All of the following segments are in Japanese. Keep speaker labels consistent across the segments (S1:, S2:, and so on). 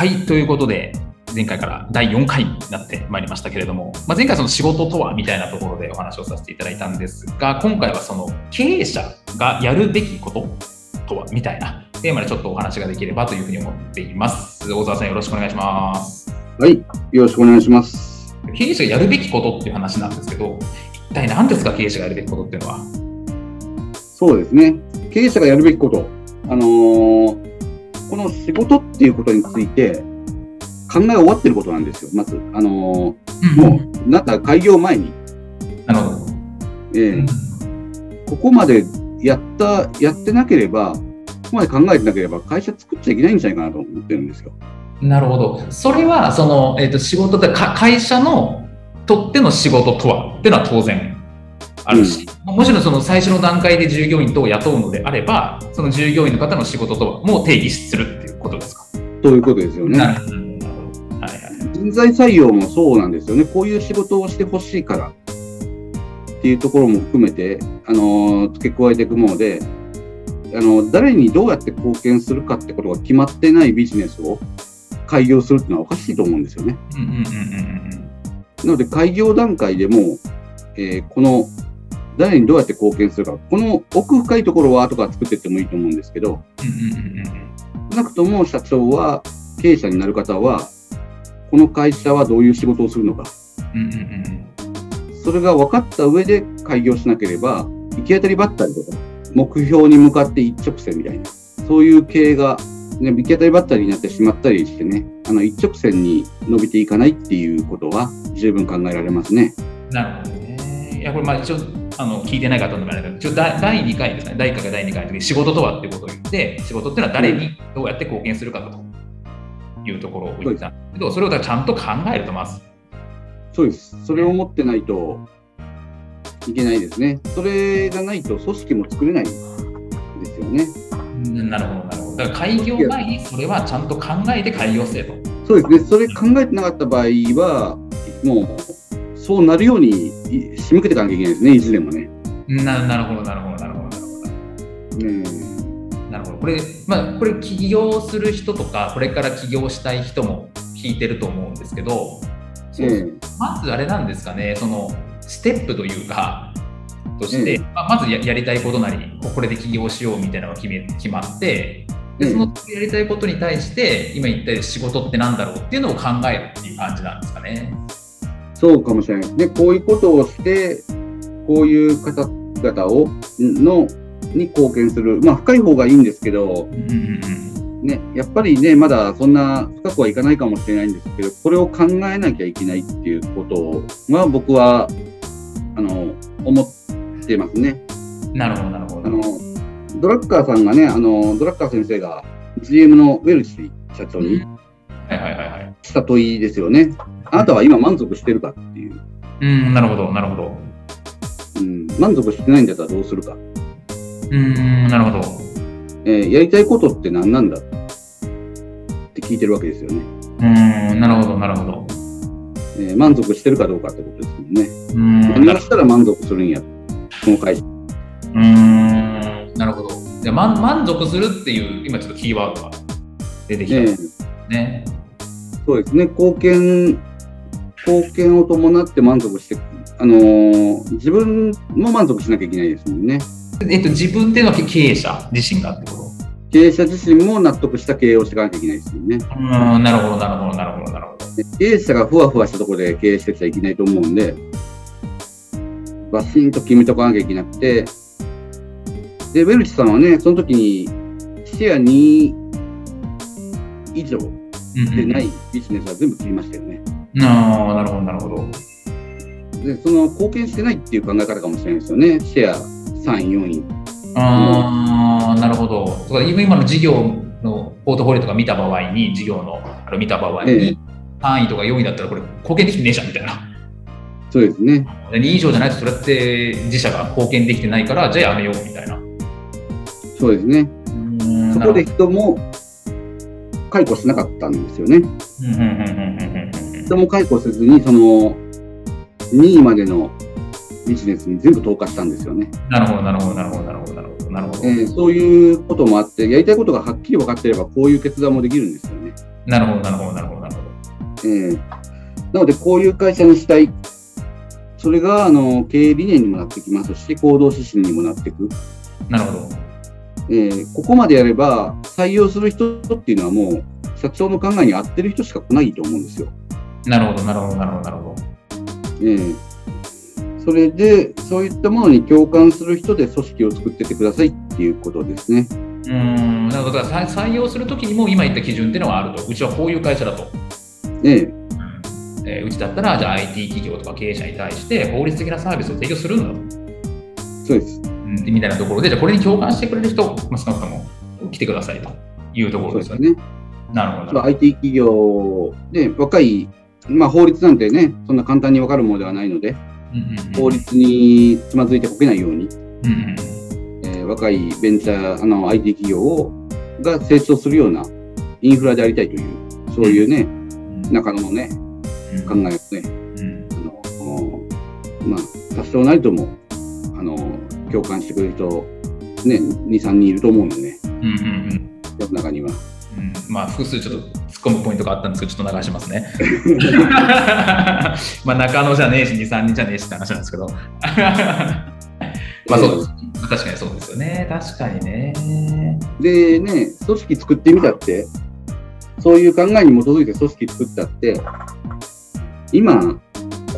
S1: はい、ということで前回から第4回になってまいりましたけれども、まあ、前回その仕事とはみたいなところでお話をさせていただいたんですが今回はその経営者がやるべきこととはみたいなテーマでちょっとお話ができればというふうに思っています大沢さんよろしくお願いします
S2: はい、よろしくお願いします。
S1: 経営者がやるべきことっていう話なんですけど一体何ですか経営者がやるべきことっていうのは？
S2: そうですね。経営者がやるべきこと。あのーこの仕事っていうことについて考え終わってることなんですよ。まず、あのーもう、なんか開業前に、
S1: なるほど、
S2: えーここまでやった、やってなければ、ここまで考えてなければ会社作っちゃいけないんじゃないかなと思ってるんですよ。
S1: なるほど。それは、その、えっ、と、仕事で、か会社のとっての仕事とは？っていうのは当然あるし、もちろんその最初の段階で従業員等を雇うのであれば、その従業員の方の仕事とはもう定義するっていうことですか？
S2: そういうことですよね。
S1: はいはい。
S2: 人材採用もそうなんですよね。こういう仕事をしてほしいからっていうところも含めて、あの付け加えていくもので、あの誰にどうやって貢献するかってことが決まってないビジネスを開業するっていうのはおかしいと思うんですよね。
S1: うんうんうんうん
S2: なので開業段階でも、えーこの誰にどうやって貢献するか、この奥深いところは後から作っていってもいいと思うんですけど、少なくとも社長は、経営者になる方は、この会社はどういう仕事をするのか、それが分かった上で開業しなければ、行き当たりばったりとか、目標に向かって一直線みたいな、そういう経営が、ね、行き当たりばったりになってしまったりしてね、あの一直線に伸びていかないっていうことは十分考えられますね。
S1: なるほどね。いや、これ、まあ、一応、あの、聞いてない方のあれだけど、第、第2回ですね。第1回か第2回の時に仕事とはってことを言って、仕事っていうのは誰にどうやって貢献するかというところを言ったんですけど、それをちゃんと考えると、まず。
S2: そうです。それを持ってないといけないですね。それがないと組織も作れないですよね。
S1: なるほど、なるほど。だから開業前にそれはちゃんと考えて開業せえと。
S2: そうですね。それ考えてなかった場合は、もうそうなるようにい仕向けていかなきゃいけないですね、いずれもね。
S1: ななるほど、なるほど、なるほど、なるほど。
S2: うん
S1: なるほど。これ、まあ、これ起業する人とか、これから起業したい人も聞いてると思うんですけど、そう
S2: ええ
S1: まずあれなんですかね、そのステップというか、として、
S2: ええ
S1: まあまずややりたいことなり、これで起業しようみたいなのが決め決まって、
S2: え
S1: で
S2: え
S1: そのやりたいことに対して、今言ったように仕事ってなんだろうっていうのを考えるっていう感じなんですかね。
S2: そうかもしれないで。こういうことをして、こういう方々をのに貢献する、まあ、深い方がいいんですけど、
S1: うんうんうん
S2: ね、やっぱりね、まだそんな深くはいかないかもしれないんですけど、これを考えなきゃいけないっていうことは、僕はあの思ってますね。
S1: なるほど、なるほど。
S2: あのドラッカーさんがね、あのドラッカー先生が GM のウェルチ社長に
S1: はいはいはいはい。
S2: した問いですよね。あなたは今満足してるかっていう。
S1: うん、なるほど、なるほど。
S2: うん、満足してないんだったらどうするか。
S1: うん、なるほど。
S2: えーやりたいことって何なんだって聞いてるわけですよね。
S1: うん、なるほど、なるほど。
S2: えー満足してるかどうかってことですもんね。
S1: うん、
S2: 何をしたら満足するんや、この会社。
S1: うーんなるほど。で満満足するっていう、今ちょっとキーワードが出てきたん
S2: え
S1: です
S2: ー
S1: ね。
S2: そうですね、貢献、貢献を伴って満足して、あのー自分も満足しなきゃいけないですもんね。
S1: えっと、自分っていうのは経営者自身がってこと？
S2: 経営者自身も納得した経営をしていかなきゃいけないですよね。
S1: うん、なるほど、なるほど、なるほど、なるほど。
S2: で経営者がふわふわしたところで経営してちゃいけないと思うんで、バシンと決めとかなきゃいけなくて、で、ウェルチさんはね、その時にシェア2以上
S1: うんうん
S2: でないビジネスは全部切りましたよね。
S1: ああ、なるほど、なるほど。
S2: で、その貢献してないっていう考え方かもしれないですよね。シェア3位、4位。
S1: ああ、なるほど。そ今今の事業のポートフォリオとか見た場合に、事業のあれ見た場合
S2: ええ
S1: に、3位とか4位だったらこれ貢献できてねえじゃんみたいな。
S2: そうですね。
S1: で2位以上じゃないとそれって自社が貢献できてないから、じゃあやめようみたいな。
S2: そうですね。そこで人も解雇しなかったんですよね。
S1: うんうんうんうんうんうん
S2: 人も解雇せずに、その2位までのビジネスに全部投下したんですよね。
S1: なるほど、なるほど、なるほど、なるほど、なるほど、なるほど。
S2: えーそういうこともあって、やりたいことがはっきり分かっていれば、こういう決断もできるんですよね。
S1: なるほど、なるほど、なるほど、なるほど。
S2: えーなので、こういう会社にしたい。それがあの経営理念にもなってきますし、行動指針にもなっていく。
S1: なるほど。
S2: えーここまでやれば、採用する人っていうのはもう、社長の考えに合ってる人しか来ないと思うんですよ。
S1: なるほど、なるほど、なるほど、なるほど。
S2: えーそれで、そういったものに共感する人で組織を作ってってくださいっていうことですね。
S1: うーん、なるほど。だからさ採用するときにも今言った基準っていうのはあると。うちはこういう会社だと。
S2: えー
S1: えーうちだったら、じゃあ IT 企業とか経営者に対して法律的なサービスを提供するんだと。
S2: そうです。
S1: うんみたいなところで、じゃあこれに共感してくれる人、まあ、少なくとも来てくださいというところですよね。
S2: ね。
S1: なるほど。
S2: IT 企業で若い、まあ、法律なんてね、そんな簡単に分かるものではないので、
S1: うんうんうん
S2: 法律につまずいてこけないように、
S1: うんうん
S2: えー若いベンチャー、あの IT 企業をが成長するようなインフラでありたいという、そういうね、
S1: うん
S2: 中野のね、
S1: うん
S2: 考えをね、
S1: うん
S2: あのおまあ、多少なりとも、あの共感してくれる人、ね、2、3人いると思うのでね、
S1: うんうんうん
S2: 中には。
S1: うんまあ、複数ちょっと突っ込むポイントがあったんですけど、ちょっと流しますね。まあ、中野じゃねえし、2、3人じゃねえしって話なんですけど。まあ、そうです。確かにそうですよね。確かにね。
S2: でね、組織作ってみたって、そういう考えに基づいて組織作ったって、今、こ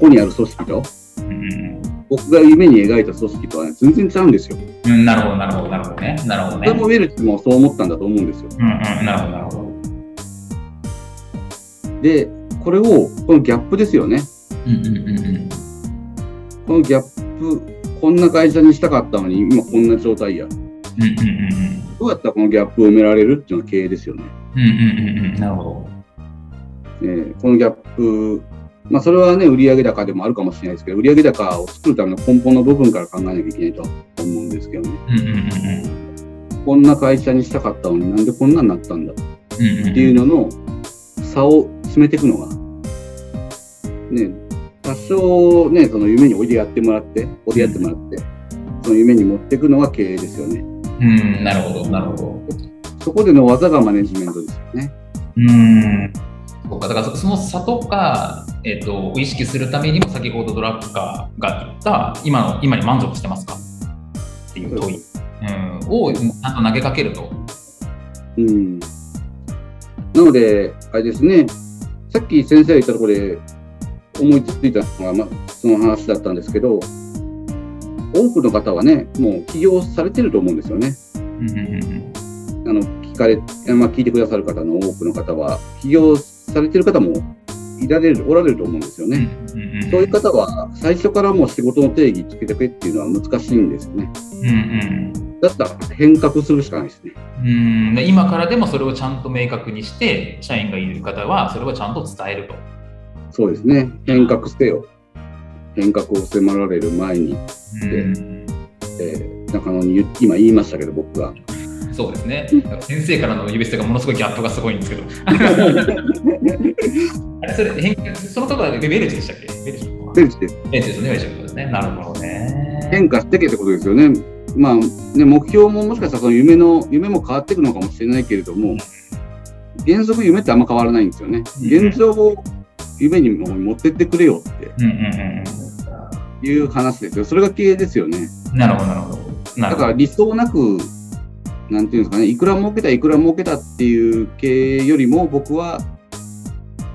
S2: こにある組織と、
S1: うん
S2: 僕が夢に描いた組織とは、全然違うんですよ。
S1: うんうん、なるほど、なるほど、なるほどね。なるほどね。
S2: それもウェルチもそう思ったんだと思うんですよ。
S1: うんうん、なるほど、なるほど。
S2: で、これを、このギャップですよね。
S1: うんうんうんうん。
S2: このギャップ、こんな会社にしたかったのに、今こんな状態や。
S1: うんうんうん
S2: どうやったらこのギャップを埋められるっていうのが経営ですよね。
S1: うん。うんうんうんうん。なるほど。
S2: えーこのギャップ、まあ、それはね、売上高でもあるかもしれないですけど、売上高を作るための根本の部分から考えなきゃいけないとは思うんですけどね。
S1: うんうんうんうん。
S2: こんな会社にしたかったのになんでこんなになったんだ？っていうのの差を詰めていくのが、ね、多少ね、その夢に追いやってもらって、追いやってもらって、その夢に持っていくのが経営ですよね。
S1: うん、なるほど、なるほど。
S2: そこでの技がマネジメントですよね。
S1: うん。そうか、だからその差とか、えっ、と、意識するためにも、先ほどドラッカーが言った、今の、今に満足してますか？っていう問い、うん、をちゃんと投げかけると。
S2: うん。なので、あれですね、さっき先生が言ったところで思いついたのが、まあ、その話だったんですけど、多くの方はね、もう起業されてると思うんですよね。
S1: うんうんうん。
S2: あの聞かれ、まあ、聞いてくださる方の多くの方は、起業されてる方もいられる、おられると思うんですよ
S1: うん
S2: ね。
S1: うんうんうん
S2: そういう方は、最初からもう仕事の定義つけてくれっていうのは難しいんですよね。
S1: うんうん
S2: だったら変革するしかないですね。
S1: うんで今からでもそれをちゃんと明確にして、社員がいる方はそれをちゃんと伝えると。
S2: そうですね。変革せよ。変革を迫られる前に、
S1: うん
S2: えー中野に言今言いましたけど、僕が。
S1: そうですね。先生からの指捨てがものすごいギャップがすごいんですけど。あれそれ変化そのところはベルチでしたっけ？ベルチ
S2: ベルチです
S1: ベルチですね、ベルチですね。なるほどね。
S2: 変化してけってことですよね。まあ、ね、目標ももしかしたらその夢の、夢も変わっていくのかもしれないけれども、原則夢ってあんま変わらないんですよね。
S1: うん
S2: 現状を夢にも持ってってくれよって
S1: うんうんうん
S2: いう話ですよ。それが経営ですよね。
S1: うん。なるほど、なるほど。なるほど
S2: だから理想なく、なんていうんですかね、いくら儲けた、いくら儲けたっていう経営よりも、僕は、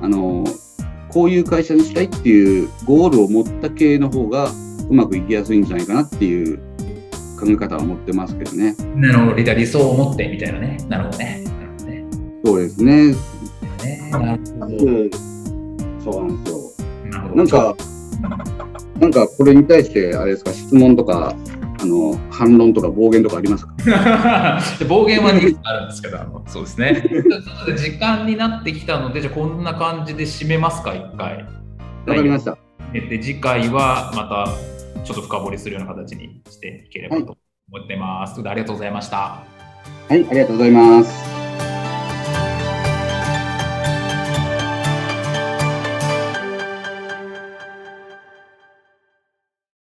S2: あの、こういう会社にしたいっていうゴールを持った経営の方がうまくいきやすいんじゃないかなっていう考え方は持ってますけどね。
S1: なるほど、理理想を持ってみたいなね。なるほどね。なるほどね。
S2: そうですね。
S1: ねなるほど。
S2: そうなんですよ。
S1: なるほど
S2: なんか、なんかこれに対して、あれですか、質問とか、あの、反論とか暴言とかありますか？
S1: 暴言はいくつかあるんですけど、あのそうですね。ちょっと時間になってきたので、じゃあこんな感じで締めますか、一回。
S2: わかりました。
S1: で次回はまたちょっと深掘りするような形にしていければと思ってます。それではありがとうございました。
S2: はい、ありがとうございます。